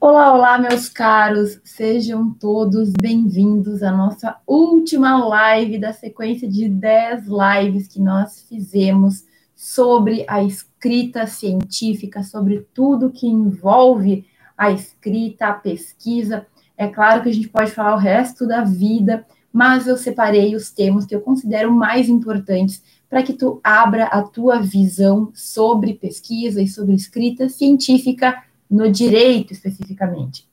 Olá, olá, meus caros, sejam todos bem-vindos à nossa última live da sequência de 10 lives que nós fizemos sobre a escrita científica, sobre tudo que envolve a escrita, a pesquisa. É claro que a gente pode falar o resto da vida, mas eu separei os temas que eu considero mais importantes para que tu abra a tua visão sobre pesquisa e sobre escrita científica no direito especificamente.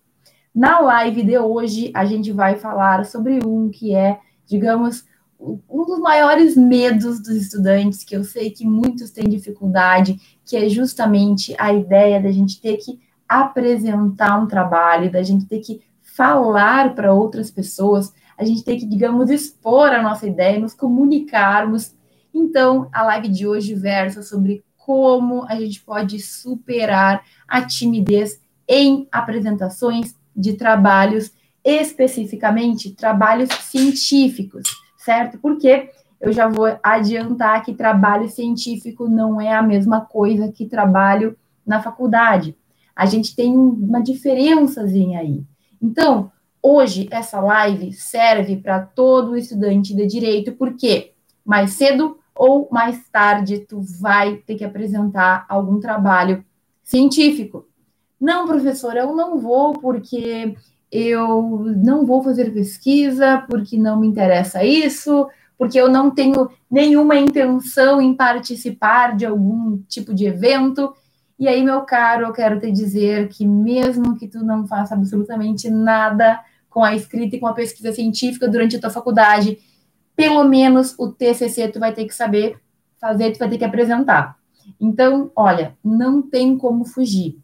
Na live de hoje, a gente vai falar sobre um que é, digamos, um dos maiores medos dos estudantes, que eu sei que muitos têm dificuldade, que é justamente a ideia da gente ter que apresentar um trabalho, da gente ter que falar para outras pessoas, a gente ter que, digamos, expor a nossa ideia, nos comunicarmos. Então, a live de hoje versa sobre como a gente pode superar a timidez em apresentações de trabalhos, especificamente trabalhos científicos, certo? Porque eu já vou adiantar que trabalho científico não é a mesma coisa que trabalho na faculdade. A gente tem uma diferençazinha aí. Então, hoje essa live serve para todo estudante de direito, porque mais cedo ou mais tarde tu vai ter que apresentar algum trabalho científico. Não, professor, eu não vou porque eu não vou fazer pesquisa, porque não me interessa isso, porque eu não tenho nenhuma intenção em participar de algum tipo de evento. E aí, meu caro, eu quero te dizer que mesmo que tu não faça absolutamente nada com a escrita e com a pesquisa científica durante a tua faculdade, pelo menos o TCC tu vai ter que saber fazer, tu vai ter que apresentar. Então, olha, não tem como fugir.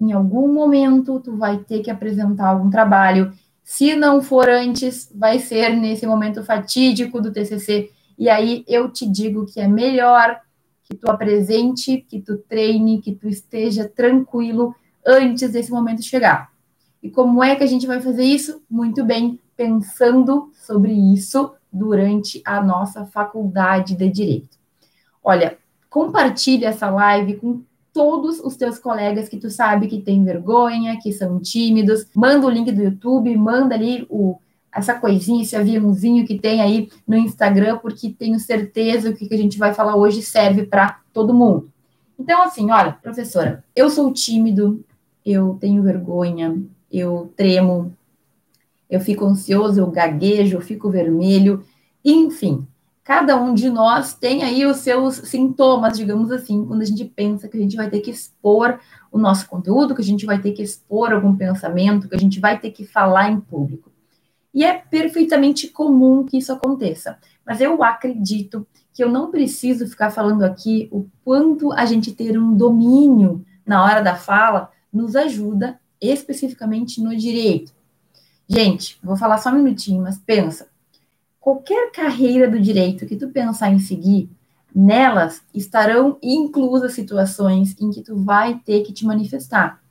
Em algum momento tu vai ter que apresentar algum trabalho. Se não for antes, vai ser nesse momento fatídico do TCC. E aí eu te digo que é melhor que tu apresente, que tu treine, que tu esteja tranquilo antes desse momento chegar. E como é que a gente vai fazer isso? Muito bem, pensando sobre isso durante a nossa faculdade de direito. Olha, compartilhe essa live com todos os teus colegas que tu sabe que tem vergonha, que são tímidos. Manda o link do YouTube, manda ali o, essa coisinha, esse aviãozinho que tem aí no Instagram, porque tenho certeza que o que a gente vai falar hoje serve para todo mundo. Então, assim, olha, professora, eu sou tímido, eu tenho vergonha, eu tremo, eu fico ansioso, eu gaguejo, eu fico vermelho, enfim, cada um de nós tem aí os seus sintomas, digamos assim, quando a gente pensa que a gente vai ter que expor o nosso conteúdo, que a gente vai ter que expor algum pensamento, que a gente vai ter que falar em público. E é perfeitamente comum que isso aconteça. Mas eu acredito que eu não preciso ficar falando aqui o quanto a gente ter um domínio na hora da fala nos ajuda especificamente no direito. Gente, vou falar só um minutinho, mas pensa. Qualquer carreira do direito que tu pensar em seguir, nelas estarão inclusas situações em que tu vai ter que te manifestar,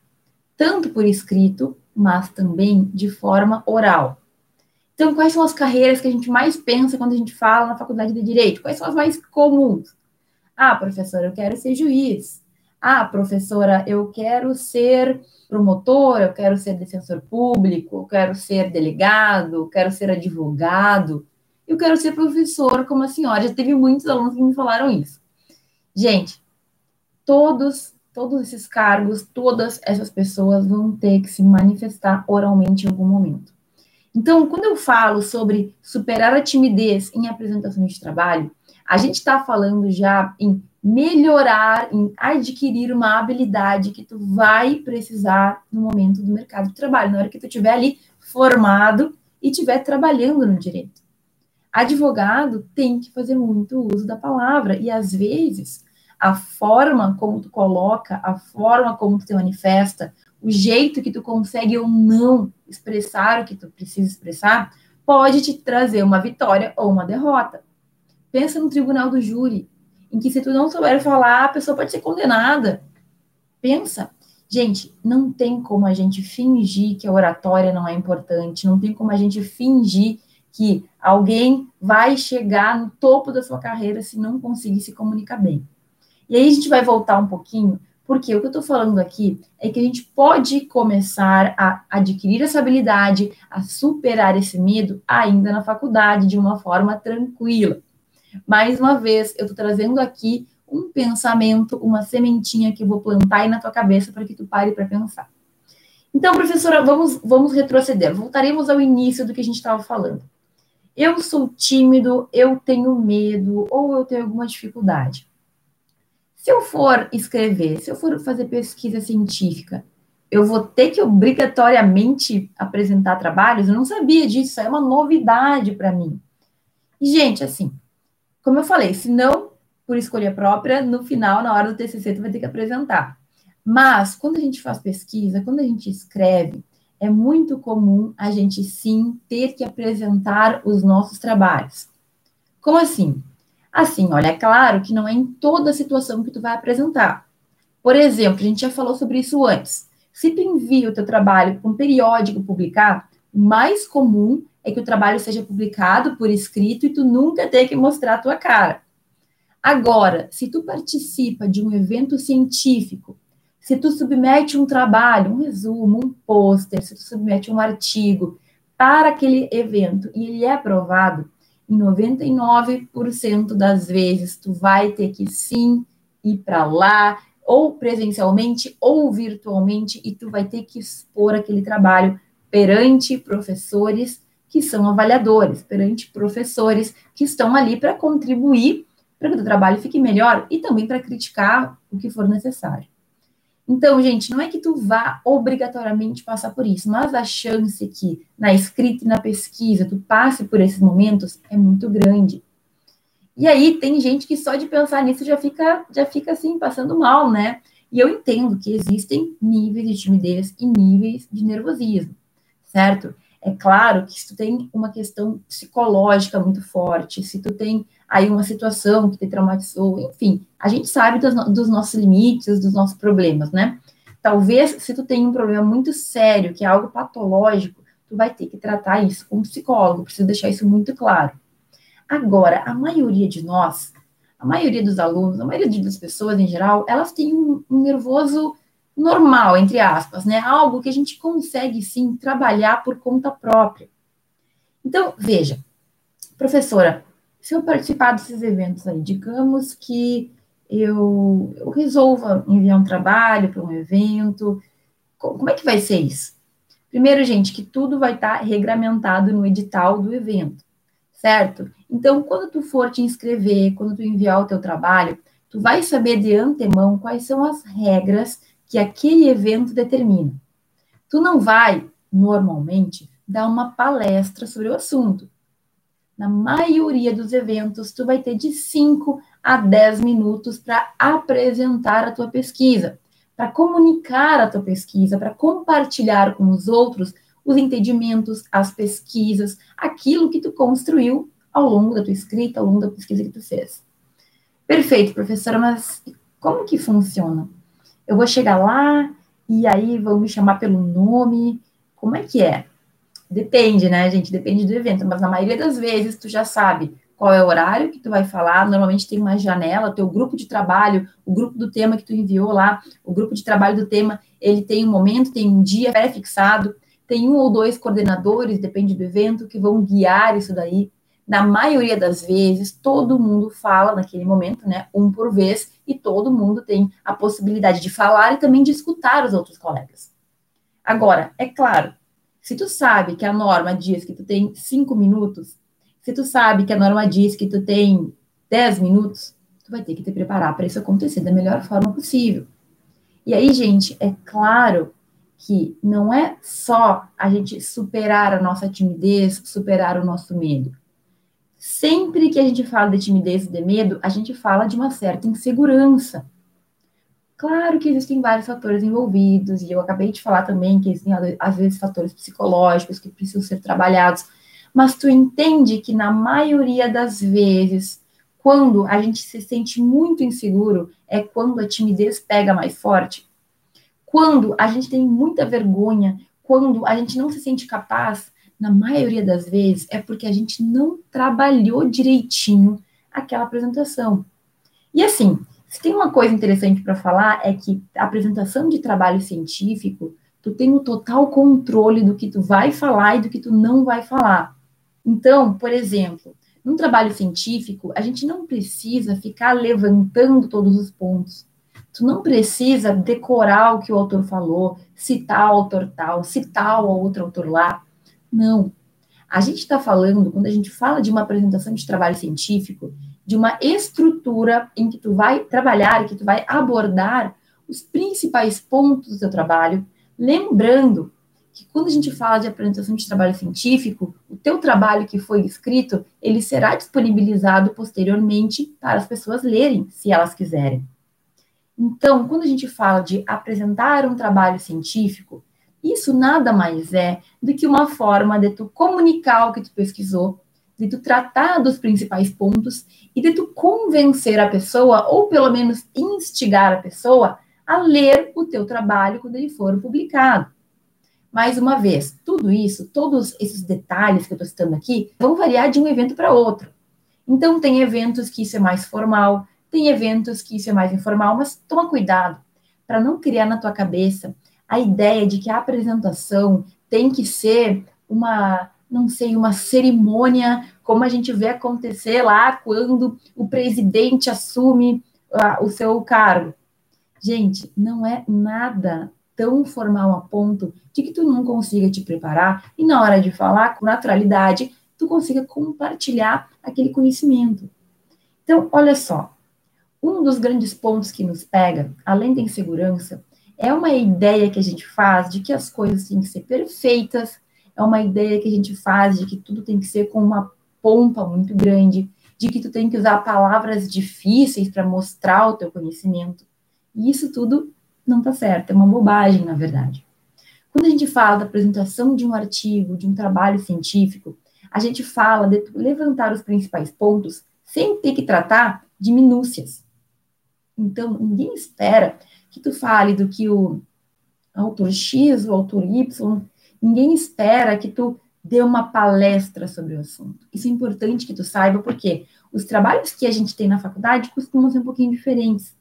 tanto por escrito, mas também de forma oral. Então, quais são as carreiras que a gente mais pensa quando a gente fala na faculdade de direito? Quais são as mais comuns? Ah, professora, eu quero ser juiz. Ah, professora, eu quero ser promotor, eu quero ser defensor público, eu quero ser delegado, eu quero ser advogado, eu quero ser professor como a senhora. Já teve muitos alunos que me falaram isso. Gente, todos, todos esses cargos, todas essas pessoas vão ter que se manifestar oralmente em algum momento. Então, quando eu falo sobre superar a timidez em apresentações de trabalho, a gente está falando já em melhorar, em adquirir uma habilidade que tu vai precisar no momento do mercado de trabalho, na hora que tu estiver ali formado e estiver trabalhando no direito. Advogado tem que fazer muito uso da palavra e às vezes a forma como tu coloca, a forma como tu te manifesta, o jeito que tu consegue ou não expressar o que tu precisa expressar, pode te trazer uma vitória ou uma derrota. Pensa no tribunal do júri em que se tu não souber falar, a pessoa pode ser condenada. Pensa. Gente, não tem como a gente fingir que a oratória não é importante, não tem como a gente fingir que alguém vai chegar no topo da sua carreira se não conseguir se comunicar bem. E aí a gente vai voltar um pouquinho Porque o que eu estou falando aqui é que a gente pode começar a adquirir essa habilidade, a superar esse medo ainda na faculdade, de uma forma tranquila. Mais uma vez, eu estou trazendo aqui um pensamento, uma sementinha que eu vou plantar aí na tua cabeça para que tu pare para pensar. Então, professora, vamos, vamos retroceder. Voltaremos ao início do que a gente estava falando. Eu sou tímido, eu tenho medo ou eu tenho alguma dificuldade. Se eu for escrever, se eu for fazer pesquisa científica, eu vou ter que obrigatoriamente apresentar trabalhos? Eu não sabia disso, isso é uma novidade para mim. E, gente, assim, como eu falei, se não por escolha própria, no final, na hora do TCC, tu vai ter que apresentar. Mas, quando a gente faz pesquisa, quando a gente escreve, é muito comum a gente sim ter que apresentar os nossos trabalhos. Como assim? Assim, olha, é claro que não é em toda situação que tu vai apresentar. Por exemplo, a gente já falou sobre isso antes. Se tu envia o teu trabalho para um periódico publicar, o mais comum é que o trabalho seja publicado por escrito e tu nunca tenha que mostrar a tua cara. Agora, se tu participa de um evento científico, se tu submete um trabalho, um resumo, um pôster, se tu submete um artigo para aquele evento e ele é aprovado, em 99% das vezes tu vai ter que sim ir para lá, ou presencialmente ou virtualmente, e tu vai ter que expor aquele trabalho perante professores que são avaliadores, perante professores que estão ali para contribuir para que o trabalho fique melhor e também para criticar o que for necessário. Então, gente, não é que tu vá obrigatoriamente passar por isso, mas a chance que na escrita e na pesquisa tu passe por esses momentos é muito grande. E aí tem gente que só de pensar nisso já fica, já fica assim, passando mal, né? E eu entendo que existem níveis de timidez e níveis de nervosismo, certo? É claro que se tu tem uma questão psicológica muito forte, se tu tem aí uma situação que te traumatizou, enfim, a gente sabe dos, dos nossos limites, dos nossos problemas, né? Talvez, se tu tem um problema muito sério, que é algo patológico, tu vai ter que tratar isso com um psicólogo, preciso deixar isso muito claro. Agora, a maioria de nós, a maioria dos alunos, a maioria das pessoas em geral, elas têm um, um nervoso normal, entre aspas, né? Algo que a gente consegue sim trabalhar por conta própria. Então, veja, professora, se eu participar desses eventos aí, digamos que eu, eu resolva enviar um trabalho para um evento, como é que vai ser isso? Primeiro, gente, que tudo vai estar tá no edital do evento, certo? Então, quando tu for te inscrever, quando tu enviar o teu trabalho, tu vai saber de antemão quais são as regras que aquele evento determina. Tu não vai, normalmente, dar uma palestra sobre o assunto na maioria dos eventos, tu vai ter de 5 a 10 minutos para apresentar a tua pesquisa, para comunicar a tua pesquisa, para compartilhar com os outros os entendimentos, as pesquisas, aquilo que tu construiu ao longo da tua escrita, ao longo da pesquisa que tu fez. Perfeito, professora, mas como que funciona? Eu vou chegar lá e aí vão me chamar pelo nome? Como é que é? Depende, né, gente? Depende do evento, mas na maioria das vezes tu já sabe qual é o horário que tu vai falar. Normalmente tem uma janela, teu grupo de trabalho, o grupo do tema que tu enviou lá, o grupo de trabalho do tema, ele tem um momento, tem um dia pré-fixado, tem um ou dois coordenadores, depende do evento, que vão guiar isso daí. Na maioria das vezes, todo mundo fala naquele momento, né? Um por vez, e todo mundo tem a possibilidade de falar e também de escutar os outros colegas. Agora, é claro, se tu sabe que a norma diz que tu tem cinco minutos, se tu sabe que a norma diz que tu tem dez minutos, tu vai ter que te preparar para isso acontecer da melhor forma possível. E aí, gente, é claro que não é só a gente superar a nossa timidez, superar o nosso medo. Sempre que a gente fala de timidez e de medo, a gente fala de uma certa insegurança. Claro que existem vários fatores envolvidos, e eu acabei de falar também que existem, às vezes, fatores psicológicos que precisam ser trabalhados, mas tu entende que, na maioria das vezes, quando a gente se sente muito inseguro, é quando a timidez pega mais forte. Quando a gente tem muita vergonha, quando a gente não se sente capaz, na maioria das vezes, é porque a gente não trabalhou direitinho aquela apresentação. E assim, Se tem uma coisa interessante para falar é que a apresentação de trabalho científico, tu tem o total controle do que tu vai falar e do que tu não vai falar. Então, por exemplo, num trabalho científico, a gente não precisa ficar levantando todos os pontos. Tu não precisa decorar o que o autor falou, citar o autor tal, citar o outro autor lá. Não. A gente está falando, quando a gente fala de uma apresentação de trabalho científico, de uma estrutura em que tu vai trabalhar, que tu vai abordar os principais pontos do teu trabalho, lembrando que quando a gente fala de apresentação de trabalho científico, o teu trabalho que foi escrito, ele será disponibilizado posteriormente para as pessoas lerem, se elas quiserem. Então, quando a gente fala de apresentar um trabalho científico, isso nada mais é do que uma forma de tu comunicar o que tu pesquisou de tu tratar dos principais pontos e de tu convencer a pessoa, ou pelo menos instigar a pessoa, a ler o teu trabalho quando ele for publicado. Mais uma vez, tudo isso, todos esses detalhes que eu estou citando aqui, vão variar de um evento para outro. Então, tem eventos que isso é mais formal, tem eventos que isso é mais informal, mas toma cuidado para não criar na tua cabeça a ideia de que a apresentação tem que ser uma não sei, uma cerimônia, como a gente vê acontecer lá quando o presidente assume uh, o seu cargo. Gente, não é nada tão formal a ponto de que tu não consiga te preparar e na hora de falar com naturalidade, tu consiga compartilhar aquele conhecimento. Então, olha só, um dos grandes pontos que nos pega, além da insegurança, é uma ideia que a gente faz de que as coisas têm que ser perfeitas, é uma ideia que a gente faz de que tudo tem que ser com uma pompa muito grande, de que tu tem que usar palavras difíceis para mostrar o teu conhecimento. E isso tudo não está certo, é uma bobagem, na verdade. Quando a gente fala da apresentação de um artigo, de um trabalho científico, a gente fala de levantar os principais pontos sem ter que tratar de minúcias. Então, ninguém espera que tu fale do que o autor X, o autor Y Ninguém espera que tu dê uma palestra sobre o assunto. Isso é importante que tu saiba, porque os trabalhos que a gente tem na faculdade costumam ser um pouquinho diferentes.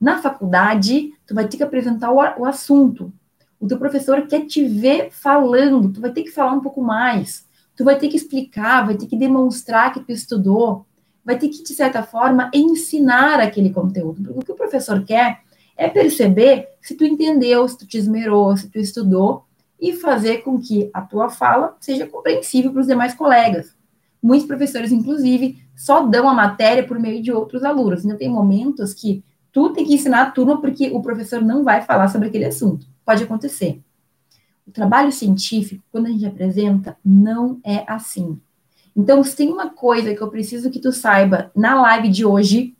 Na faculdade, tu vai ter que apresentar o, o assunto. O teu professor quer te ver falando, tu vai ter que falar um pouco mais. Tu vai ter que explicar, vai ter que demonstrar que tu estudou, vai ter que, de certa forma, ensinar aquele conteúdo. Porque o que o professor quer é perceber se tu entendeu, se tu te esmerou, se tu estudou, e fazer com que a tua fala seja compreensível para os demais colegas. Muitos professores, inclusive, só dão a matéria por meio de outros alunos. Ainda tem momentos que tu tem que ensinar a turma porque o professor não vai falar sobre aquele assunto. Pode acontecer. O trabalho científico, quando a gente apresenta, não é assim. Então, se tem uma coisa que eu preciso que tu saiba na live de hoje,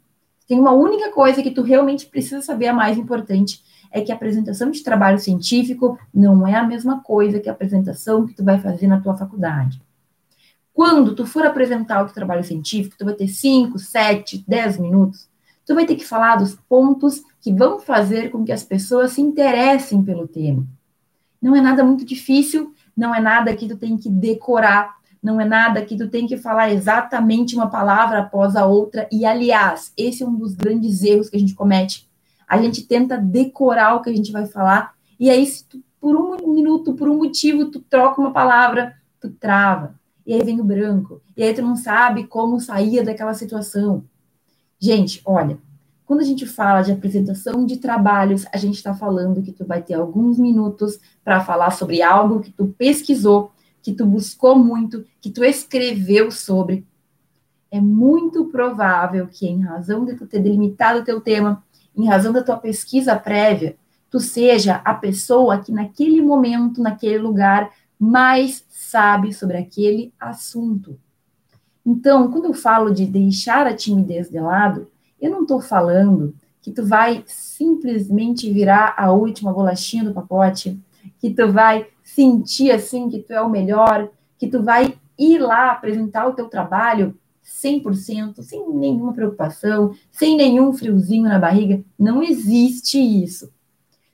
tem uma única coisa que tu realmente precisa saber, a mais importante, é que a apresentação de trabalho científico não é a mesma coisa que a apresentação que tu vai fazer na tua faculdade. Quando tu for apresentar o teu trabalho científico, tu vai ter 5, 7, 10 minutos, tu vai ter que falar dos pontos que vão fazer com que as pessoas se interessem pelo tema. Não é nada muito difícil, não é nada que tu tem que decorar, não é nada que tu tem que falar exatamente uma palavra após a outra. E, aliás, esse é um dos grandes erros que a gente comete a gente tenta decorar o que a gente vai falar, e aí, se tu, por um minuto, por um motivo, tu troca uma palavra, tu trava, e aí vem o branco, e aí tu não sabe como sair daquela situação. Gente, olha, quando a gente fala de apresentação de trabalhos, a gente está falando que tu vai ter alguns minutos para falar sobre algo que tu pesquisou, que tu buscou muito, que tu escreveu sobre. É muito provável que, em razão de tu ter delimitado o teu tema, em razão da tua pesquisa prévia, tu seja a pessoa que naquele momento, naquele lugar, mais sabe sobre aquele assunto. Então, quando eu falo de deixar a timidez de lado, eu não estou falando que tu vai simplesmente virar a última bolachinha do pacote, que tu vai sentir assim que tu é o melhor, que tu vai ir lá apresentar o teu trabalho 100%, sem nenhuma preocupação, sem nenhum friozinho na barriga. Não existe isso.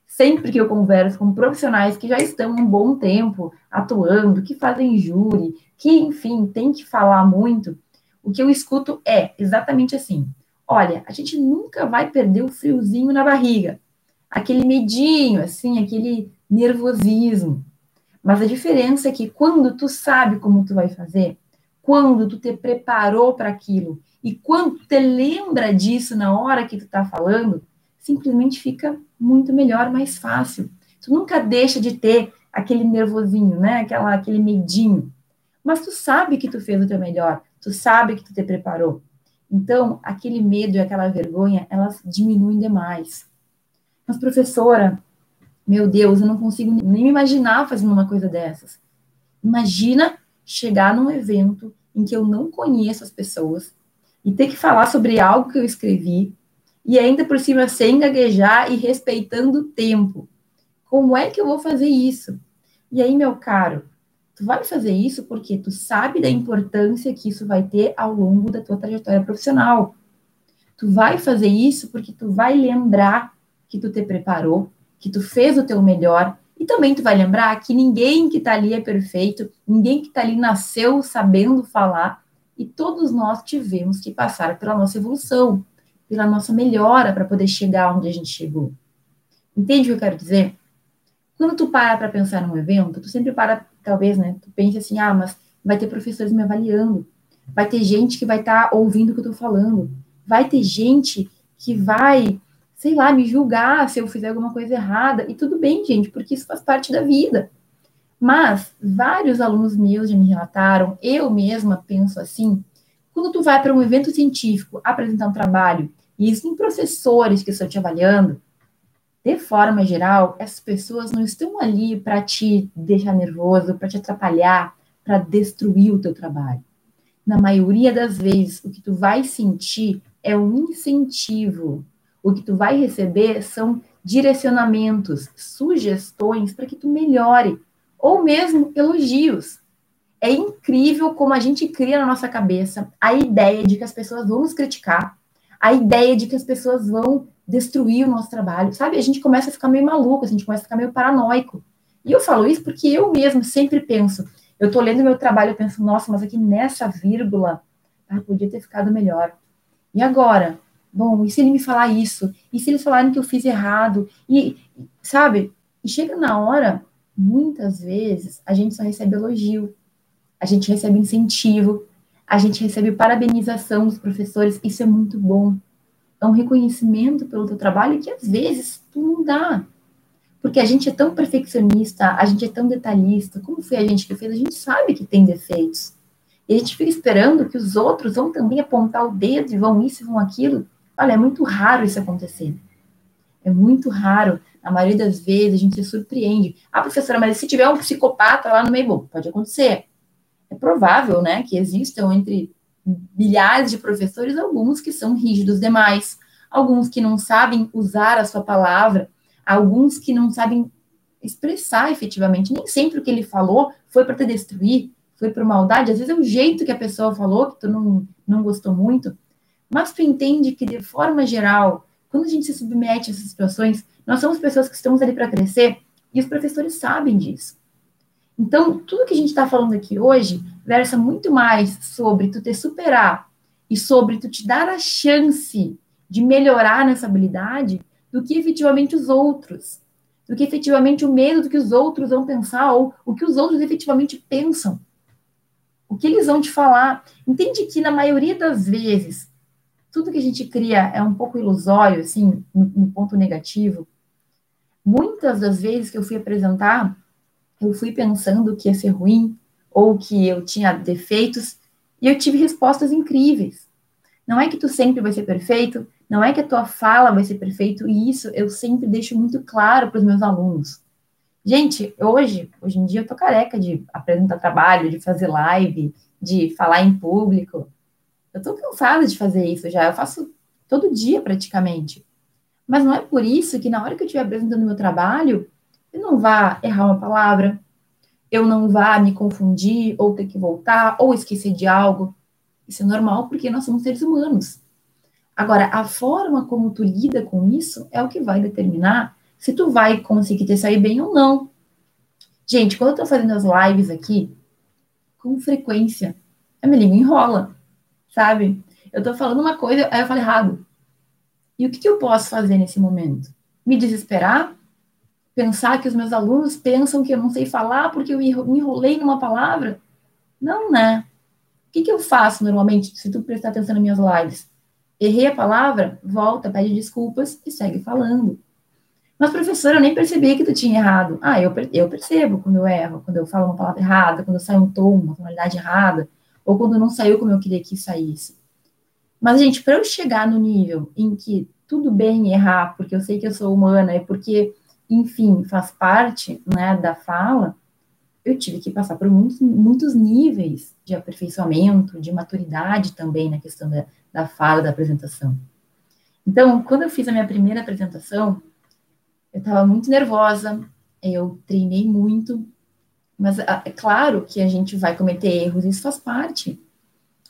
Sempre que eu converso com profissionais que já estão um bom tempo atuando, que fazem júri, que, enfim, tem que falar muito, o que eu escuto é exatamente assim. Olha, a gente nunca vai perder o friozinho na barriga, aquele medinho, assim, aquele nervosismo. Mas a diferença é que quando tu sabe como tu vai fazer, quando tu te preparou para aquilo e quando tu te lembra disso na hora que tu está falando, simplesmente fica muito melhor, mais fácil. Tu nunca deixa de ter aquele nervosinho, né? Aquela, aquele medinho. Mas tu sabe que tu fez o teu melhor, tu sabe que tu te preparou. Então, aquele medo e aquela vergonha, elas diminuem demais. Mas, professora, meu Deus, eu não consigo nem me imaginar fazendo uma coisa dessas. Imagina chegar num evento em que eu não conheço as pessoas e ter que falar sobre algo que eu escrevi e ainda por cima sem gaguejar e respeitando o tempo. Como é que eu vou fazer isso? E aí, meu caro, tu vai fazer isso porque tu sabe da importância que isso vai ter ao longo da tua trajetória profissional. Tu vai fazer isso porque tu vai lembrar que tu te preparou, que tu fez o teu melhor, e também tu vai lembrar que ninguém que está ali é perfeito, ninguém que está ali nasceu sabendo falar, e todos nós tivemos que passar pela nossa evolução, pela nossa melhora para poder chegar onde a gente chegou. Entende o que eu quero dizer? Quando tu para para pensar num evento, tu sempre para, talvez, né? Tu pensa assim, ah, mas vai ter professores me avaliando, vai ter gente que vai estar tá ouvindo o que eu estou falando, vai ter gente que vai sei lá, me julgar se eu fizer alguma coisa errada. E tudo bem, gente, porque isso faz parte da vida. Mas vários alunos meus já me relataram, eu mesma penso assim, quando tu vai para um evento científico apresentar um trabalho e existem professores que estão te avaliando, de forma geral, essas pessoas não estão ali para te deixar nervoso, para te atrapalhar, para destruir o teu trabalho. Na maioria das vezes, o que tu vai sentir é um incentivo o que tu vai receber são direcionamentos, sugestões para que tu melhore, ou mesmo elogios. É incrível como a gente cria na nossa cabeça a ideia de que as pessoas vão nos criticar, a ideia de que as pessoas vão destruir o nosso trabalho, sabe? A gente começa a ficar meio maluco, a gente começa a ficar meio paranoico. E eu falo isso porque eu mesmo sempre penso, eu tô lendo meu trabalho, eu penso, nossa, mas aqui nessa vírgula, ah, podia ter ficado melhor. E agora? Bom, e se ele me falar isso? E se eles falarem que eu fiz errado? E, sabe? E chega na hora, muitas vezes, a gente só recebe elogio, a gente recebe incentivo, a gente recebe parabenização dos professores, isso é muito bom. É um reconhecimento pelo teu trabalho que às vezes tu não dá. Porque a gente é tão perfeccionista, a gente é tão detalhista. Como foi a gente que fez? A gente sabe que tem defeitos. E a gente fica esperando que os outros vão também apontar o dedo e vão isso e vão aquilo. Olha, é muito raro isso acontecer. É muito raro. A maioria das vezes a gente se surpreende. Ah, professora, mas se tiver um psicopata lá no meio, bom, pode acontecer. É provável, né, que existam entre milhares de professores alguns que são rígidos demais, alguns que não sabem usar a sua palavra, alguns que não sabem expressar efetivamente. Nem sempre o que ele falou foi para te destruir, foi por maldade. Às vezes é o jeito que a pessoa falou que tu não, não gostou muito. Mas tu entende que, de forma geral, quando a gente se submete a essas situações, nós somos pessoas que estamos ali para crescer e os professores sabem disso. Então, tudo que a gente está falando aqui hoje versa muito mais sobre tu te superar e sobre tu te dar a chance de melhorar nessa habilidade do que efetivamente os outros, do que efetivamente o medo do que os outros vão pensar ou o que os outros efetivamente pensam. O que eles vão te falar. Entende que na maioria das vezes tudo que a gente cria é um pouco ilusório, assim, um ponto negativo. Muitas das vezes que eu fui apresentar, eu fui pensando que ia ser ruim ou que eu tinha defeitos e eu tive respostas incríveis. Não é que tu sempre vai ser perfeito, não é que a tua fala vai ser perfeito, e isso eu sempre deixo muito claro para os meus alunos. Gente, hoje, hoje em dia eu tô careca de apresentar trabalho, de fazer live, de falar em público. Eu estou cansada de fazer isso já, eu faço todo dia praticamente. Mas não é por isso que na hora que eu estiver apresentando meu trabalho, eu não vá errar uma palavra, eu não vá me confundir, ou ter que voltar, ou esquecer de algo. Isso é normal porque nós somos seres humanos. Agora, a forma como tu lida com isso é o que vai determinar se tu vai conseguir te sair bem ou não. Gente, quando eu tô fazendo as lives aqui, com frequência, a minha língua enrola sabe? eu tô falando uma coisa, aí eu falo errado. E o que, que eu posso fazer nesse momento? Me desesperar? Pensar que os meus alunos pensam que eu não sei falar porque eu me enrolei numa palavra? Não, né? O que, que eu faço normalmente, se tu prestar atenção nas minhas lives? Errei a palavra? Volta, pede desculpas e segue falando. Mas, professora, eu nem percebi que tu tinha errado. Ah, eu, eu percebo quando eu erro, quando eu falo uma palavra errada, quando sai um tom, uma tonalidade errada, ou quando não saiu como eu queria que saísse. Mas, gente, para eu chegar no nível em que tudo bem errar, porque eu sei que eu sou humana e porque, enfim, faz parte né, da fala, eu tive que passar por muitos, muitos níveis de aperfeiçoamento, de maturidade também na questão da, da fala, da apresentação. Então, quando eu fiz a minha primeira apresentação, eu estava muito nervosa, eu treinei muito, mas ah, é claro que a gente vai cometer erros, isso faz parte.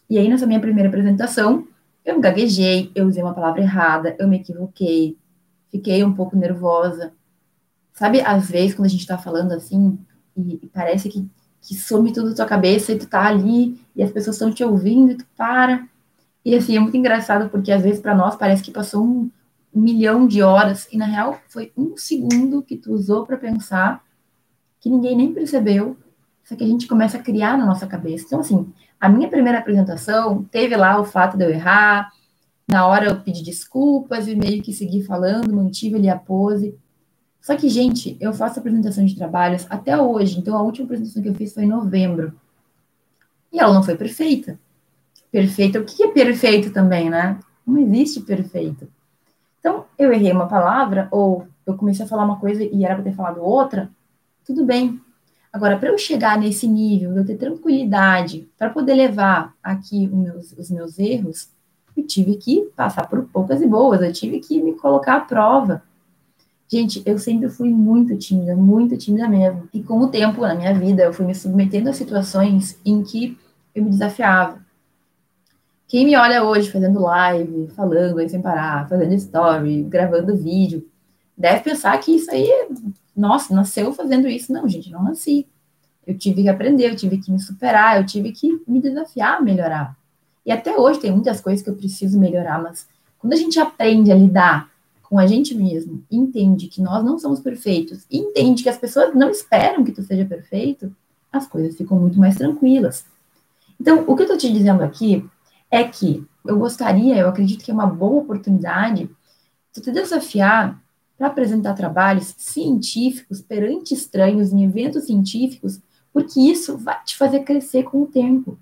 E aí, nessa minha primeira apresentação, eu gaguejei, eu usei uma palavra errada, eu me equivoquei, fiquei um pouco nervosa. Sabe, às vezes, quando a gente está falando assim, e, e parece que, que some tudo da tua cabeça e tu tá ali, e as pessoas estão te ouvindo e tu para. E assim, é muito engraçado, porque às vezes para nós parece que passou um, um milhão de horas, e na real foi um segundo que tu usou para pensar, que ninguém nem percebeu, só que a gente começa a criar na nossa cabeça. Então, assim, a minha primeira apresentação teve lá o fato de eu errar, na hora eu pedi desculpas e meio que segui falando, mantive ali a pose. Só que, gente, eu faço apresentação de trabalhos até hoje, então a última apresentação que eu fiz foi em novembro. E ela não foi perfeita. Perfeita, o que é perfeito também, né? Não existe perfeito. Então, eu errei uma palavra, ou eu comecei a falar uma coisa e era para ter falado outra, tudo bem. Agora, para eu chegar nesse nível, eu ter tranquilidade para poder levar aqui os meus, os meus erros, eu tive que passar por poucas e boas, eu tive que me colocar à prova. Gente, eu sempre fui muito tímida, muito tímida mesmo. E com o tempo na minha vida, eu fui me submetendo a situações em que eu me desafiava. Quem me olha hoje fazendo live, falando aí sem parar, fazendo story, gravando vídeo, deve pensar que isso aí, nossa, nasceu fazendo isso. Não, gente, não nasci. Eu tive que aprender, eu tive que me superar, eu tive que me desafiar a melhorar. E até hoje tem muitas coisas que eu preciso melhorar, mas quando a gente aprende a lidar com a gente mesmo, entende que nós não somos perfeitos, entende que as pessoas não esperam que tu seja perfeito, as coisas ficam muito mais tranquilas. Então, o que eu estou te dizendo aqui é que eu gostaria, eu acredito que é uma boa oportunidade de te desafiar para apresentar trabalhos científicos perante estranhos em eventos científicos, porque isso vai te fazer crescer com o tempo.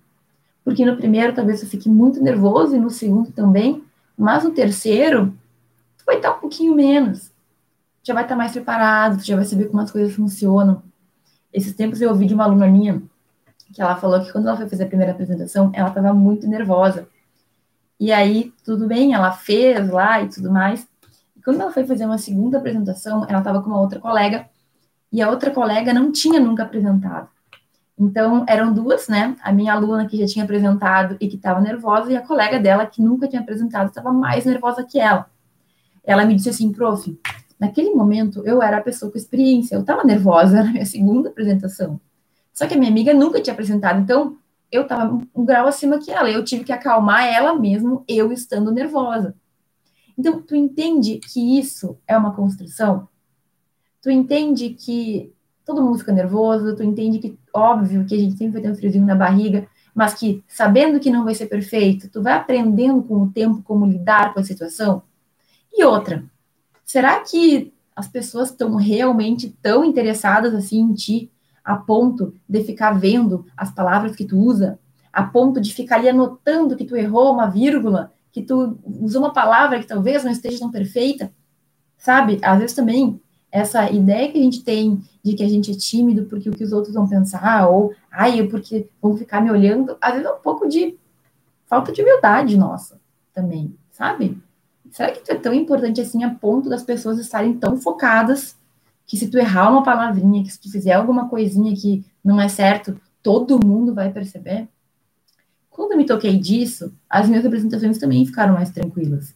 Porque no primeiro talvez você fique muito nervoso e no segundo também, mas no terceiro tu vai estar um pouquinho menos. Já vai estar mais preparado, já vai saber como as coisas funcionam. Esses tempos eu ouvi de uma aluna minha que ela falou que quando ela foi fazer a primeira apresentação, ela estava muito nervosa. E aí, tudo bem, ela fez lá e tudo mais. Quando ela foi fazer uma segunda apresentação, ela estava com uma outra colega, e a outra colega não tinha nunca apresentado. Então, eram duas, né? A minha aluna que já tinha apresentado e que estava nervosa, e a colega dela que nunca tinha apresentado estava mais nervosa que ela. Ela me disse assim, prof, naquele momento eu era a pessoa com experiência, eu estava nervosa na minha segunda apresentação. Só que a minha amiga nunca tinha apresentado, então eu estava um grau acima que ela. Eu tive que acalmar ela mesmo, eu estando nervosa. Então, tu entende que isso é uma construção? Tu entende que todo mundo fica nervoso, tu entende que, óbvio, que a gente sempre vai ter um friozinho na barriga, mas que, sabendo que não vai ser perfeito, tu vai aprendendo com o tempo como lidar com a situação? E outra, será que as pessoas estão realmente tão interessadas assim em ti a ponto de ficar vendo as palavras que tu usa, a ponto de ficar ali anotando que tu errou uma vírgula, que tu usou uma palavra que talvez não esteja tão perfeita, sabe? Às vezes também essa ideia que a gente tem de que a gente é tímido porque o que os outros vão pensar, ou ai, eu porque vão ficar me olhando, às vezes é um pouco de falta de humildade nossa também, sabe? Será que tu é tão importante assim a ponto das pessoas estarem tão focadas que se tu errar uma palavrinha, que se tu fizer alguma coisinha que não é certo, todo mundo vai perceber. Quando eu me toquei disso, as minhas apresentações também ficaram mais tranquilas.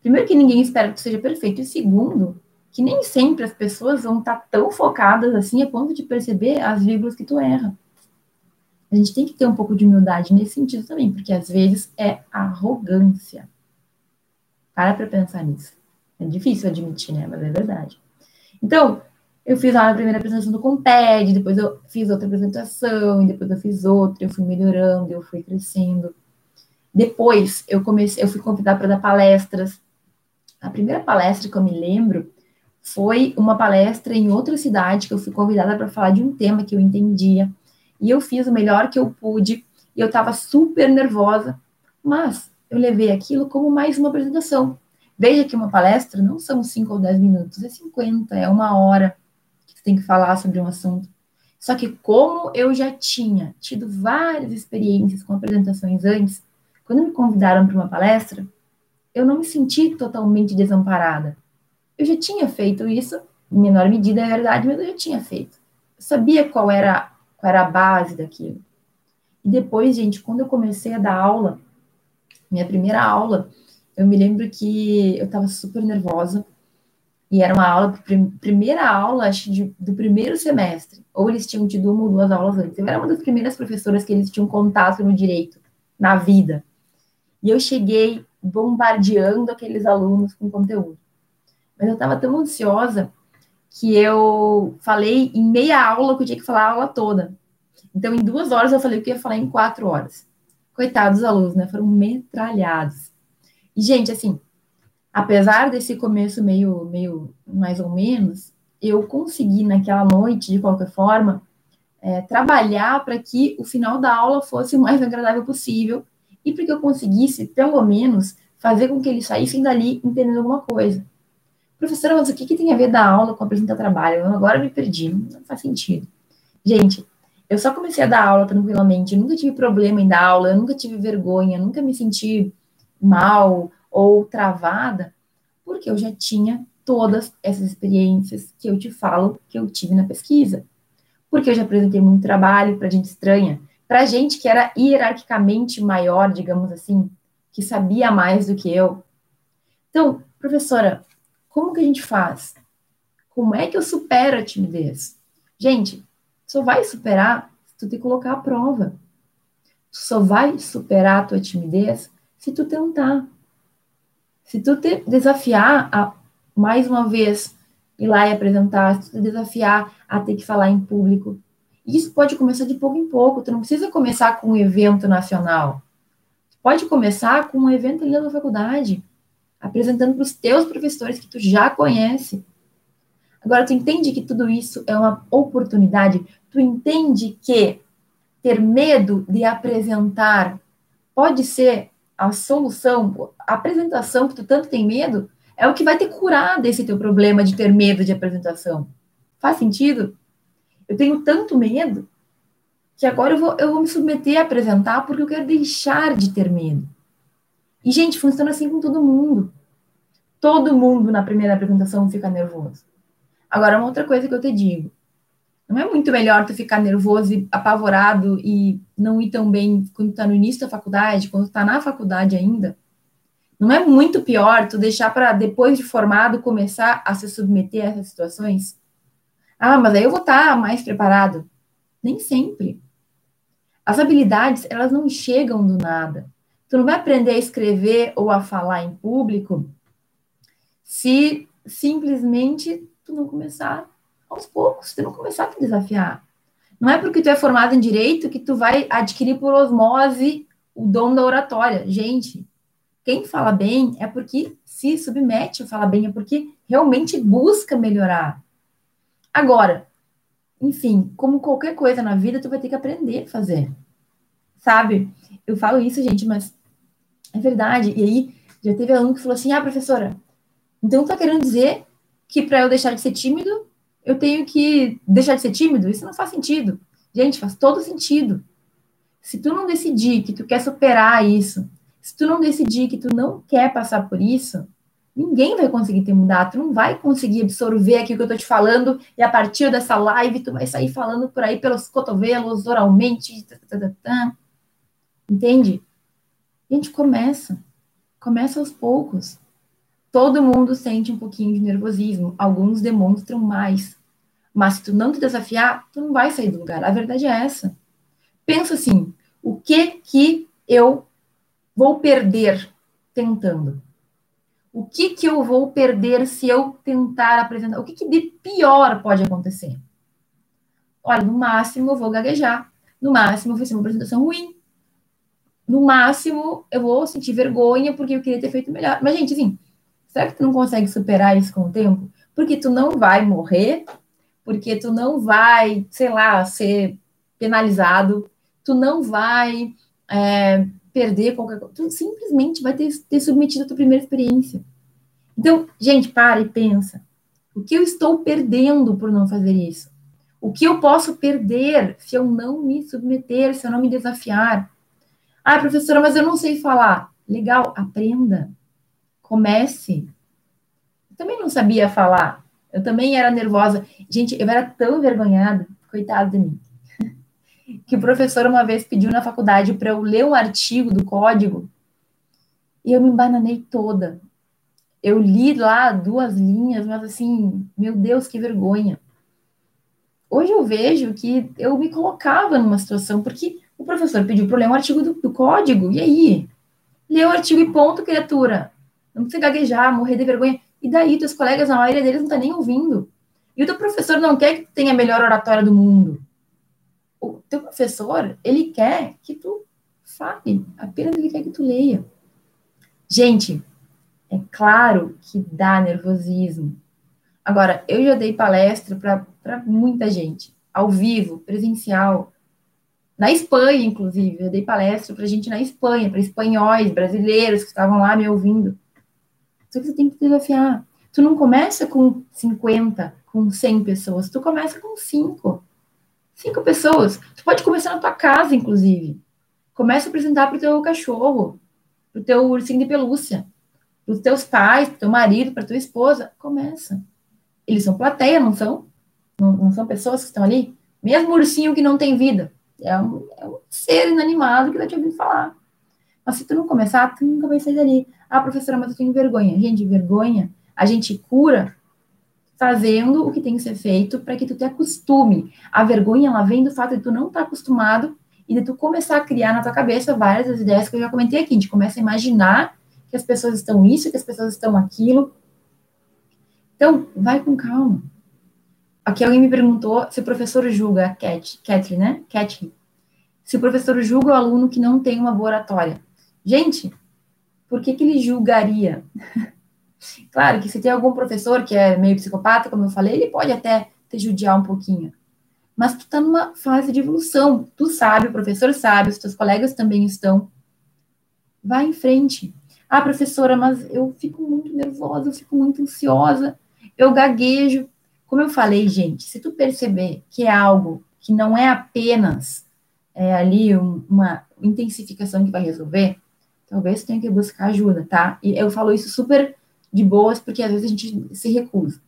Primeiro que ninguém espera que tu seja perfeito, e segundo, que nem sempre as pessoas vão estar tão focadas assim a ponto de perceber as vírgulas que tu erra. A gente tem que ter um pouco de humildade nesse sentido também, porque às vezes é arrogância. Para para pensar nisso. É difícil admitir, né? Mas é verdade. Então, eu fiz a primeira apresentação do Comped, depois eu fiz outra apresentação, e depois eu fiz outra, eu fui melhorando, eu fui crescendo. Depois eu comecei, eu fui convidada para dar palestras. A primeira palestra que eu me lembro foi uma palestra em outra cidade que eu fui convidada para falar de um tema que eu entendia. E eu fiz o melhor que eu pude, e eu estava super nervosa, mas eu levei aquilo como mais uma apresentação. Veja que uma palestra não são 5 ou 10 minutos, é 50, é uma hora tu tem que falar sobre um assunto. Só que como eu já tinha tido várias experiências com apresentações antes, quando me convidaram para uma palestra, eu não me senti totalmente desamparada. Eu já tinha feito isso, em menor medida é verdade, mas eu já tinha feito. Eu sabia qual era, qual era a base daquilo. E depois, gente, quando eu comecei a dar aula, minha primeira aula, eu me lembro que eu estava super nervosa, e era uma aula, primeira aula, acho, de, do primeiro semestre. Ou eles tinham tido uma ou duas aulas antes. Eu era uma das primeiras professoras que eles tinham contato no direito, na vida. E eu cheguei bombardeando aqueles alunos com conteúdo. Mas eu estava tão ansiosa que eu falei em meia aula que eu tinha que falar a aula toda. Então, em duas horas, eu falei o que ia falar em quatro horas. Coitados dos alunos, né? Foram metralhados. E, gente, assim, apesar desse começo meio, meio mais ou menos, eu consegui naquela noite, de qualquer forma, é, trabalhar para que o final da aula fosse o mais agradável possível e para que eu conseguisse, pelo menos, fazer com que eles saíssem dali entendendo alguma coisa. Professora, mas o que, que tem a ver da aula com apresentar trabalho? Eu agora me perdi, não faz sentido. Gente, eu só comecei a dar aula tranquilamente, eu nunca tive problema em dar aula, eu nunca tive vergonha, nunca me senti mal ou travada, porque eu já tinha todas essas experiências que eu te falo que eu tive na pesquisa. Porque eu já apresentei muito trabalho para gente estranha, para gente que era hierarquicamente maior, digamos assim, que sabia mais do que eu. Então, professora, como que a gente faz? Como é que eu supero a timidez? Gente, só vai superar se tu te colocar à prova. Só vai superar a tua timidez se tu tentar. Se tu te desafiar a, mais uma vez, ir lá e apresentar, se tu te desafiar a ter que falar em público, isso pode começar de pouco em pouco. Tu não precisa começar com um evento nacional. Pode começar com um evento ali na faculdade, apresentando para os teus professores que tu já conhece. Agora, tu entende que tudo isso é uma oportunidade? Tu entende que ter medo de apresentar pode ser a solução, a apresentação que tu tanto tem medo, é o que vai te curar desse teu problema de ter medo de apresentação. Faz sentido? Eu tenho tanto medo que agora eu vou, eu vou me submeter a apresentar porque eu quero deixar de ter medo. E, gente, funciona assim com todo mundo. Todo mundo na primeira apresentação fica nervoso. Agora, uma outra coisa que eu te digo. Não é muito melhor tu ficar nervoso e apavorado e não ir tão bem quando tá no início da faculdade, quando tá na faculdade ainda? Não é muito pior tu deixar para depois de formado começar a se submeter a essas situações? Ah, mas aí eu vou estar tá mais preparado. Nem sempre. As habilidades, elas não chegam do nada. Tu não vai aprender a escrever ou a falar em público se simplesmente tu não começar aos poucos, tu não começar a te desafiar. Não é porque tu é formado em direito que tu vai adquirir por osmose o dom da oratória. Gente, quem fala bem é porque se submete a falar bem, é porque realmente busca melhorar. Agora, enfim, como qualquer coisa na vida, tu vai ter que aprender a fazer. Sabe? Eu falo isso, gente, mas é verdade. E aí, já teve aluno que falou assim: ah, professora, então tá querendo dizer que para eu deixar de ser tímido, eu tenho que deixar de ser tímido? Isso não faz sentido. Gente, faz todo sentido. Se tu não decidir que tu quer superar isso, se tu não decidir que tu não quer passar por isso, ninguém vai conseguir te mudar, tu não vai conseguir absorver aquilo que eu tô te falando, e a partir dessa live tu vai sair falando por aí pelos cotovelos, oralmente, entende? A gente começa, começa aos poucos. Todo mundo sente um pouquinho de nervosismo, alguns demonstram mais. Mas se tu não te desafiar, tu não vai sair do lugar. A verdade é essa. pensa assim, o que que eu vou perder tentando? O que que eu vou perder se eu tentar apresentar? O que que de pior pode acontecer? Olha, no máximo eu vou gaguejar. No máximo vai ser uma apresentação ruim. No máximo eu vou sentir vergonha porque eu queria ter feito melhor. Mas, gente, assim, será que tu não consegue superar isso com o tempo? Porque tu não vai morrer, porque tu não vai, sei lá, ser penalizado, tu não vai é, perder qualquer coisa, tu simplesmente vai ter, ter submetido a tua primeira experiência. Então, gente, para e pensa. O que eu estou perdendo por não fazer isso? O que eu posso perder se eu não me submeter, se eu não me desafiar? Ah, professora, mas eu não sei falar. Legal, aprenda. Comece. Eu também não sabia falar. Eu também era nervosa. Gente, eu era tão envergonhada, coitado de mim, que o professor uma vez pediu na faculdade para eu ler um artigo do código e eu me embananei toda. Eu li lá duas linhas, mas assim, meu Deus, que vergonha. Hoje eu vejo que eu me colocava numa situação, porque o professor pediu para ler um artigo do, do código, e aí? Lê o artigo e ponto, criatura. Não precisa gaguejar, morrer de vergonha. E daí, teus colegas, a maioria deles não está nem ouvindo. E o teu professor não quer que tu tenha a melhor oratória do mundo. O teu professor, ele quer que tu fale, apenas ele quer que tu leia. Gente, é claro que dá nervosismo. Agora, eu já dei palestra para muita gente, ao vivo, presencial. Na Espanha, inclusive, eu dei palestra para gente na Espanha, para espanhóis, brasileiros que estavam lá me ouvindo. Só que você tem que desafiar. Tu não começa com 50, com 100 pessoas, tu começa com 5. 5 pessoas. Tu pode começar na tua casa, inclusive. Começa a apresentar para o teu cachorro, para o teu ursinho de pelúcia, para os teus pais, para teu marido, para tua esposa. Começa. Eles são plateia, não são? Não, não, são pessoas que estão ali? Mesmo ursinho que não tem vida. É um, é um ser inanimado que está te ouvindo falar. Mas se tu não começar, tu nunca vai sair dali. Ah, professora, mas eu tenho vergonha. Gente, vergonha a gente cura fazendo o que tem que ser feito para que tu te acostume. A vergonha, ela vem do fato de tu não estar tá acostumado e de tu começar a criar na tua cabeça várias das ideias que eu já comentei aqui. A gente começa a imaginar que as pessoas estão isso, que as pessoas estão aquilo. Então, vai com calma. Aqui alguém me perguntou se o professor julga, Cat, Catherine, né? Catherine. Se o professor julga o aluno que não tem uma boa oratória. Gente, por que, que ele julgaria? claro que se tem algum professor que é meio psicopata, como eu falei, ele pode até te judiar um pouquinho. Mas tu tá numa fase de evolução. Tu sabe, o professor sabe, os teus colegas também estão. Vai em frente. Ah, professora, mas eu fico muito nervosa, eu fico muito ansiosa, eu gaguejo. Como eu falei, gente, se tu perceber que é algo que não é apenas é, ali um, uma intensificação que vai resolver, talvez tenha que buscar ajuda, tá? E eu falo isso super de boas, porque às vezes a gente se recusa.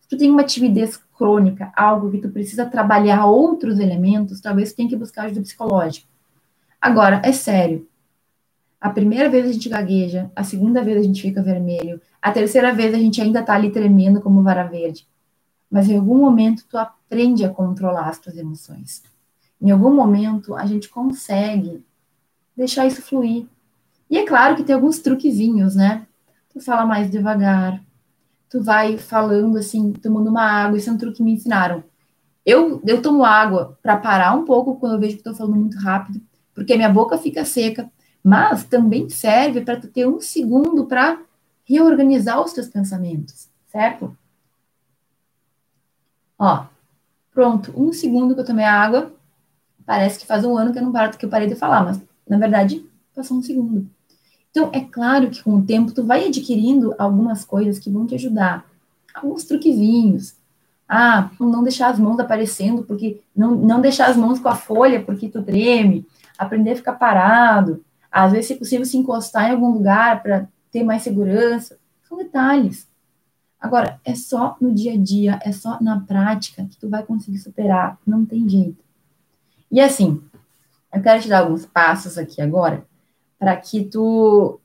Se tu tem uma timidez crônica, algo que tu precisa trabalhar outros elementos, talvez tu tenha que buscar ajuda psicológica. Agora, é sério. A primeira vez a gente gagueja, a segunda vez a gente fica vermelho, a terceira vez a gente ainda tá ali tremendo como vara verde. Mas em algum momento tu aprende a controlar as tuas emoções. Em algum momento a gente consegue deixar isso fluir. E é claro que tem alguns truquezinhos, né? Tu fala mais devagar, tu vai falando assim, tomando uma água, isso é um truque que me ensinaram. Eu, eu tomo água para parar um pouco quando eu vejo que estou falando muito rápido, porque minha boca fica seca, mas também serve para tu ter um segundo para reorganizar os teus pensamentos, certo? Ó, pronto, um segundo que eu tomei a água, parece que faz um ano que eu não paro, que eu parei de falar, mas na verdade passou um segundo. Então, é claro que com o tempo tu vai adquirindo algumas coisas que vão te ajudar. Alguns truquezinhos. Ah, não deixar as mãos aparecendo, porque não, não deixar as mãos com a folha porque tu treme. Aprender a ficar parado. Às vezes, se possível, se encostar em algum lugar para ter mais segurança. São detalhes. Agora, é só no dia a dia, é só na prática que tu vai conseguir superar. Não tem jeito. E assim, eu quero te dar alguns passos aqui agora para que tu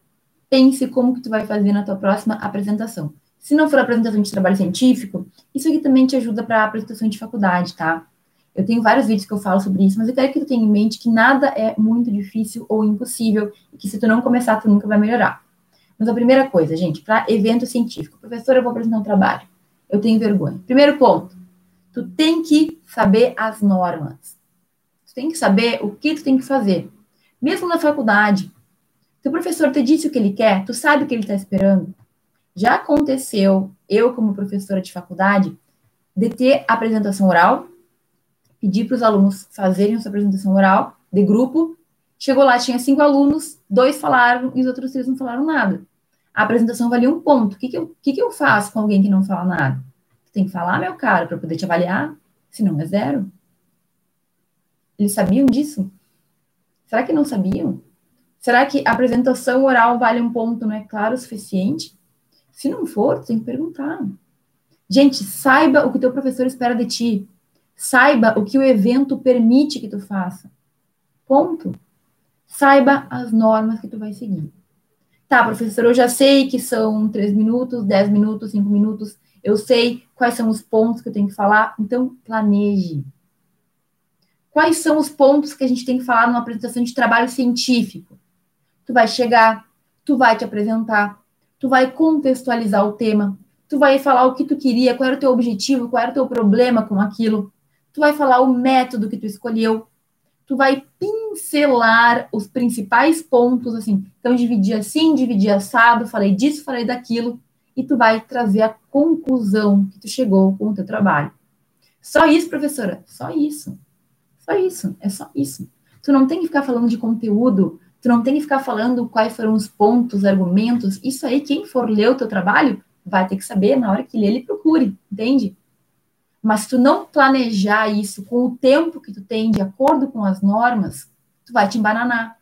pense como que tu vai fazer na tua próxima apresentação. Se não for apresentação de trabalho científico, isso aqui também te ajuda para apresentação de faculdade, tá? Eu tenho vários vídeos que eu falo sobre isso, mas eu quero que tu tenha em mente que nada é muito difícil ou impossível e que se tu não começar, tu nunca vai melhorar. Mas a primeira coisa, gente, para evento científico, professora, eu vou apresentar um trabalho. Eu tenho vergonha. Primeiro ponto, tu tem que saber as normas. Tu tem que saber o que tu tem que fazer. Mesmo na faculdade, se o professor te disse o que ele quer, tu sabe o que ele está esperando. Já aconteceu, eu como professora de faculdade, de ter apresentação oral, pedir para os alunos fazerem sua apresentação oral de grupo. Chegou lá, tinha cinco alunos, dois falaram e os outros três não falaram nada. A apresentação valia um ponto. O que, que, eu, que, que eu faço com alguém que não fala nada? Tem que falar, meu cara, para poder te avaliar, senão é zero. Eles sabiam disso? Será que não sabiam? Será que a apresentação oral vale um ponto, não é claro o suficiente? Se não for, tem que perguntar. Gente, saiba o que teu professor espera de ti. Saiba o que o evento permite que tu faça. Ponto. Saiba as normas que tu vai seguir. Tá, professor, eu já sei que são três minutos, dez minutos, cinco minutos. Eu sei quais são os pontos que eu tenho que falar. Então, planeje. Quais são os pontos que a gente tem que falar numa apresentação de trabalho científico? Tu vai chegar, tu vai te apresentar, tu vai contextualizar o tema, tu vai falar o que tu queria, qual era o teu objetivo, qual era o teu problema com aquilo tu vai falar o método que tu escolheu, tu vai pincelar os principais pontos, assim, então dividir assim, dividir assado, falei disso, falei daquilo, e tu vai trazer a conclusão que tu chegou com o teu trabalho. Só isso, professora? Só isso. Só isso, é só isso. Tu não tem que ficar falando de conteúdo, tu não tem que ficar falando quais foram os pontos, argumentos, isso aí, quem for ler o teu trabalho, vai ter que saber na hora que ler, ele procure, entende? Mas se tu não planejar isso com o tempo que tu tem, de acordo com as normas, tu vai te embananar.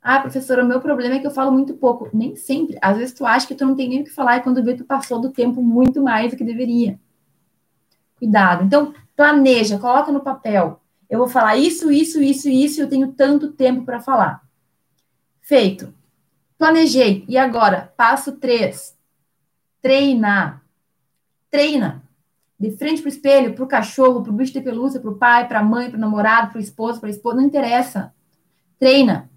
Ah, professora, o meu problema é que eu falo muito pouco. Nem sempre. Às vezes tu acha que tu não tem nem o que falar e quando vê tu passou do tempo muito mais do que deveria. Cuidado. Então, planeja, coloca no papel. Eu vou falar isso, isso, isso, isso, eu tenho tanto tempo para falar. Feito. Planejei. E agora? Passo três. Treinar. Treina de frente para o espelho, para o cachorro, para o bicho de pelúcia, para o pai, para a mãe, para o namorado, para o esposo, para a esposa, não interessa. Treina.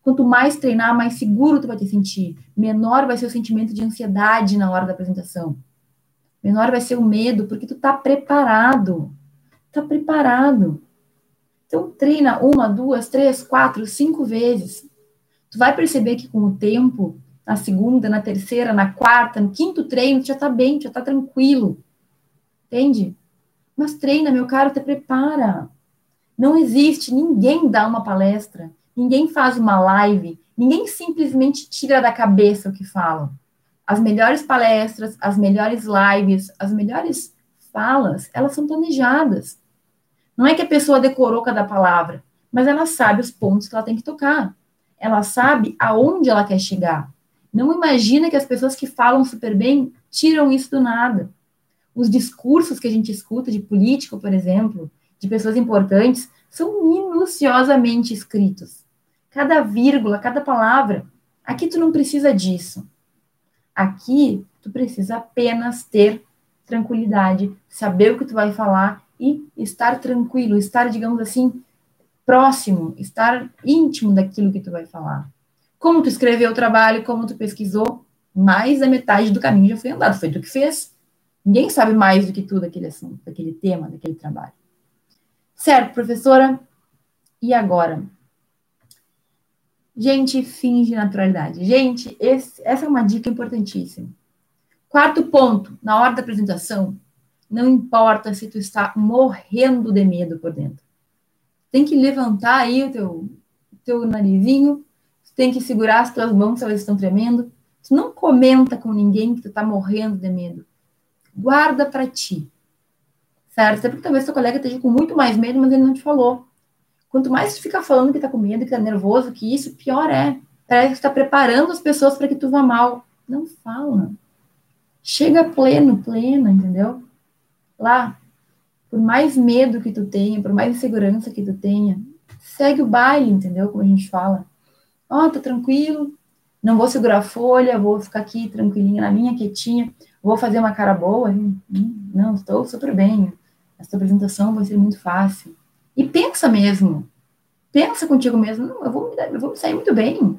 Quanto mais treinar, mais seguro tu vai te sentir. Menor vai ser o sentimento de ansiedade na hora da apresentação. Menor vai ser o medo, porque tu tá preparado. Tá preparado. Então treina uma, duas, três, quatro, cinco vezes. Tu vai perceber que com o tempo, na segunda, na terceira, na quarta, no quinto treino, tu já tá bem, tu já tá tranquilo entende? Mas treina, meu caro, te prepara. Não existe, ninguém dá uma palestra, ninguém faz uma live, ninguém simplesmente tira da cabeça o que falam. As melhores palestras, as melhores lives, as melhores falas, elas são planejadas. Não é que a pessoa decorou cada palavra, mas ela sabe os pontos que ela tem que tocar. Ela sabe aonde ela quer chegar. Não imagina que as pessoas que falam super bem tiram isso do nada os discursos que a gente escuta de político, por exemplo, de pessoas importantes, são minuciosamente escritos. Cada vírgula, cada palavra. Aqui tu não precisa disso. Aqui tu precisa apenas ter tranquilidade, saber o que tu vai falar e estar tranquilo, estar, digamos assim, próximo, estar íntimo daquilo que tu vai falar. Como tu escreveu o trabalho, como tu pesquisou, mais da metade do caminho já foi andado, foi tu que fez. Ninguém sabe mais do que tu daquele assunto, daquele tema, daquele trabalho. Certo, professora? E agora? Gente, finge naturalidade. Gente, esse, essa é uma dica importantíssima. Quarto ponto, na hora da apresentação, não importa se tu está morrendo de medo por dentro. Tem que levantar aí o teu, teu narizinho, tem que segurar as tuas mãos se elas estão tremendo. Tu não comenta com ninguém que tu está morrendo de medo guarda para ti. Certo? Até porque talvez seu colega esteja com muito mais medo, mas ele não te falou. Quanto mais tu fica falando que tá com medo, que tá nervoso, que isso, pior é. Parece que tá preparando as pessoas para que tu vá mal. Não fala. Chega pleno, plena, entendeu? Lá, por mais medo que tu tenha, por mais insegurança que tu tenha, segue o baile, entendeu? Como a gente fala. Ó, oh, tá tranquilo, não vou segurar a folha, vou ficar aqui tranquilinha na minha, quietinha vou fazer uma cara boa? Hum, não, estou super bem. essa apresentação vai ser muito fácil. E pensa mesmo, pensa contigo mesmo, não, eu vou, me, eu vou me sair muito bem.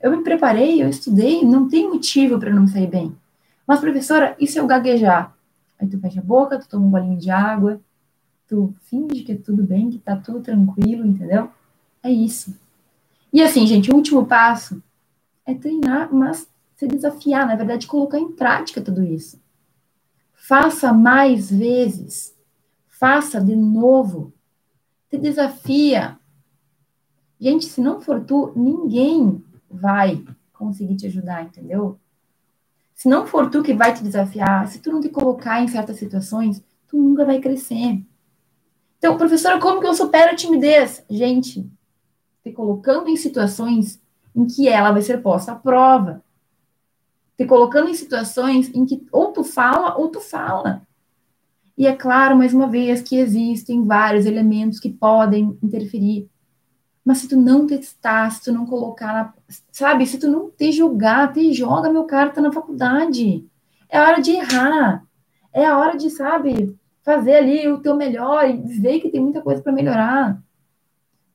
Eu me preparei, eu estudei, não tem motivo para não me sair bem. Mas, professora, e se eu gaguejar? Aí tu fecha a boca, tu toma um bolinho de água, tu finge que é tudo bem, que tá tudo tranquilo, entendeu? É isso. E assim, gente, o último passo é treinar, mas se desafiar, na verdade, colocar em prática tudo isso. Faça mais vezes. Faça de novo. Te desafia. Gente, se não for tu, ninguém vai conseguir te ajudar, entendeu? Se não for tu que vai te desafiar, se tu não te colocar em certas situações, tu nunca vai crescer. Então, professora, como que eu supero a timidez? Gente, te colocando em situações em que ela vai ser posta à prova. Te colocando em situações em que ou tu fala ou tu fala. E é claro, mais uma vez, que existem vários elementos que podem interferir. Mas se tu não testar, se tu não colocar, na, sabe, se tu não te julgar, te joga meu carta na faculdade. É hora de errar. É a hora de, sabe, fazer ali o teu melhor e ver que tem muita coisa para melhorar.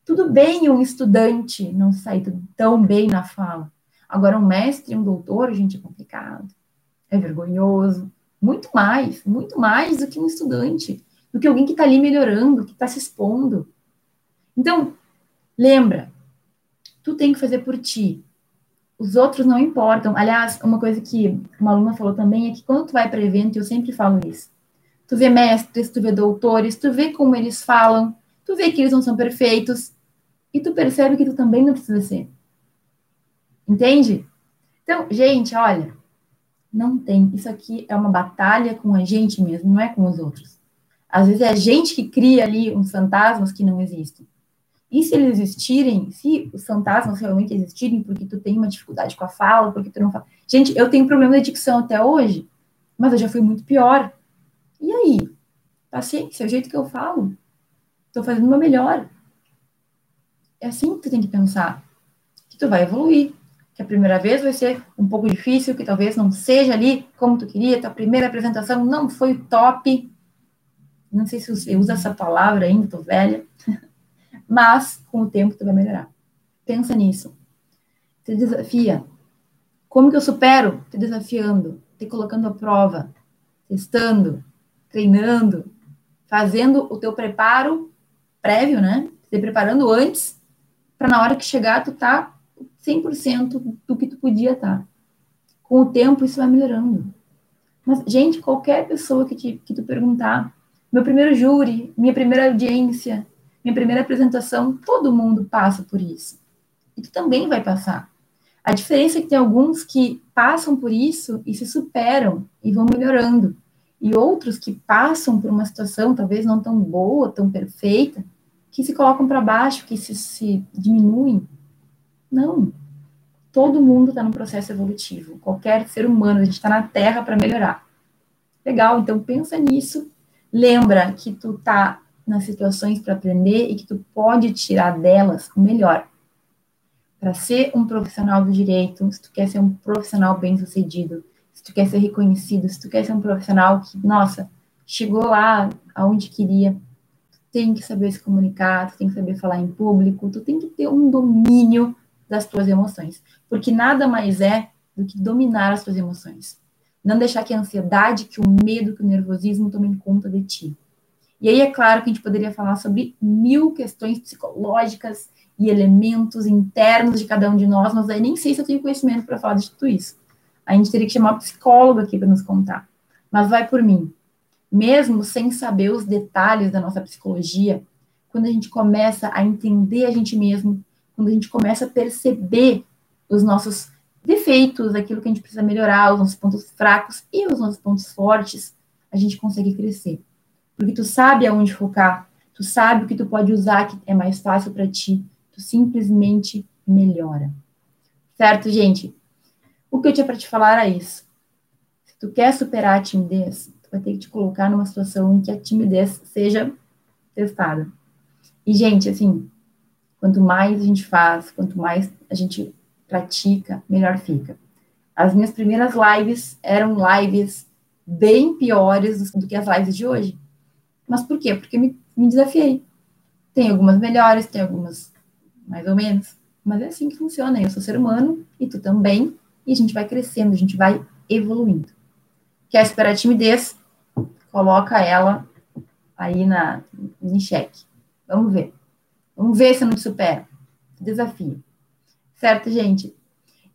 Tudo bem um estudante não sair tão bem na fala. Agora, um mestre, um doutor, gente, é complicado. É vergonhoso. Muito mais, muito mais do que um estudante, do que alguém que está ali melhorando, que está se expondo. Então, Lembra, tu tem que fazer por ti. Os outros não importam. Aliás, uma coisa que uma aluna falou também é que quando tu vai para evento, eu sempre falo isso. Tu vê mestres, tu vê doutores, tu vê como eles falam, tu vê que eles não são perfeitos, e tu percebe que tu também não precisa ser. Entende? Então, gente, olha, não tem. Isso aqui é uma batalha com a gente mesmo, não é com os outros. Às vezes é a gente que cria ali uns fantasmas que não existem. E se eles existirem, se os fantasmas realmente existirem, porque tu tem uma dificuldade com a fala, porque tu não fala. Gente, eu tenho problema de dicção até hoje, mas eu já fui muito pior. E aí? Paciência, é o jeito que eu falo. Estou fazendo meu melhor. É assim que tu tem que pensar. Que tu vai evoluir. Que a primeira vez vai ser um pouco difícil, que talvez não seja ali como tu queria, tua primeira apresentação não foi top. Não sei se você usa essa palavra ainda, tô velha. mas com o tempo tu vai melhorar. Pensa nisso. Te desafia. Como que eu supero? Te desafiando, te colocando à prova, testando, treinando, fazendo o teu preparo prévio, né? Te preparando antes, para na hora que chegar tu tá 100% do que tu podia estar. Tá. Com o tempo isso vai melhorando. Mas, gente, qualquer pessoa que, te, que tu perguntar, meu primeiro júri, minha primeira audiência, minha primeira apresentação, todo mundo passa por isso. E tu também vai passar. A diferença é que tem alguns que passam por isso e se superam e vão melhorando. E outros que passam por uma situação talvez não tão boa, tão perfeita, que se colocam para baixo, que se, se diminuem. Não. Todo mundo está num processo evolutivo. Qualquer ser humano, a gente está na Terra para melhorar. Legal, então pensa nisso. Lembra que tu tá nas situações para aprender e que tu pode tirar delas o melhor. Para ser um profissional do direito, se tu quer ser um profissional bem-sucedido, tu quer ser reconhecido, se tu quer ser um profissional que, nossa, chegou lá aonde queria, tu tem que saber se comunicar, tu tem que saber falar em público, tu tem que ter um domínio das tuas emoções, porque nada mais é do que dominar as tuas emoções. Não deixar que a ansiedade, que o medo, que o nervosismo tomem conta de ti. E aí é claro que a gente poderia falar sobre mil questões psicológicas e elementos internos de cada um de nós, mas aí nem sei se eu tenho conhecimento para falar de tudo isso. A gente teria que chamar um psicólogo aqui para nos contar. Mas vai por mim. Mesmo sem saber os detalhes da nossa psicologia, quando a gente começa a entender a gente mesmo, quando a gente começa a perceber os nossos defeitos, aquilo que a gente precisa melhorar, os nossos pontos fracos e os nossos pontos fortes, a gente consegue crescer porque tu sabe aonde focar, tu sabe o que tu pode usar que é mais fácil para ti, tu simplesmente melhora. Certo, gente? O que eu tinha para te falar é isso. Se tu quer superar a timidez, tu vai ter que te colocar numa situação em que a timidez seja testada. E, gente, assim, quanto mais a gente faz, quanto mais a gente pratica, melhor fica. As minhas primeiras lives eram lives bem piores do que as lives de hoje Mas por quê? Porque me, me desafiei. Tem algumas melhores, tem algumas mais ou menos, mas é assim que funciona. Eu sou ser humano e tu também, e a gente vai crescendo, a gente vai evoluindo. Quer superar a timidez? Coloca ela aí na, em xeque. Vamos ver. Vamos ver se não te supera. Desafio. Certo, gente?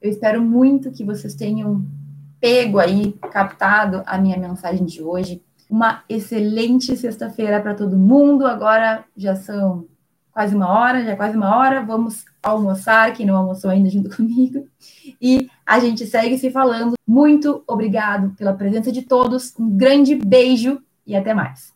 Eu espero muito que vocês tenham pego aí, captado a minha mensagem de hoje. Uma excelente sexta-feira para todo mundo. Agora já são quase uma hora, já é quase uma hora. Vamos almoçar, quem não almoçou ainda junto comigo. E a gente segue se falando. Muito obrigado pela presença de todos. Um grande beijo e até mais.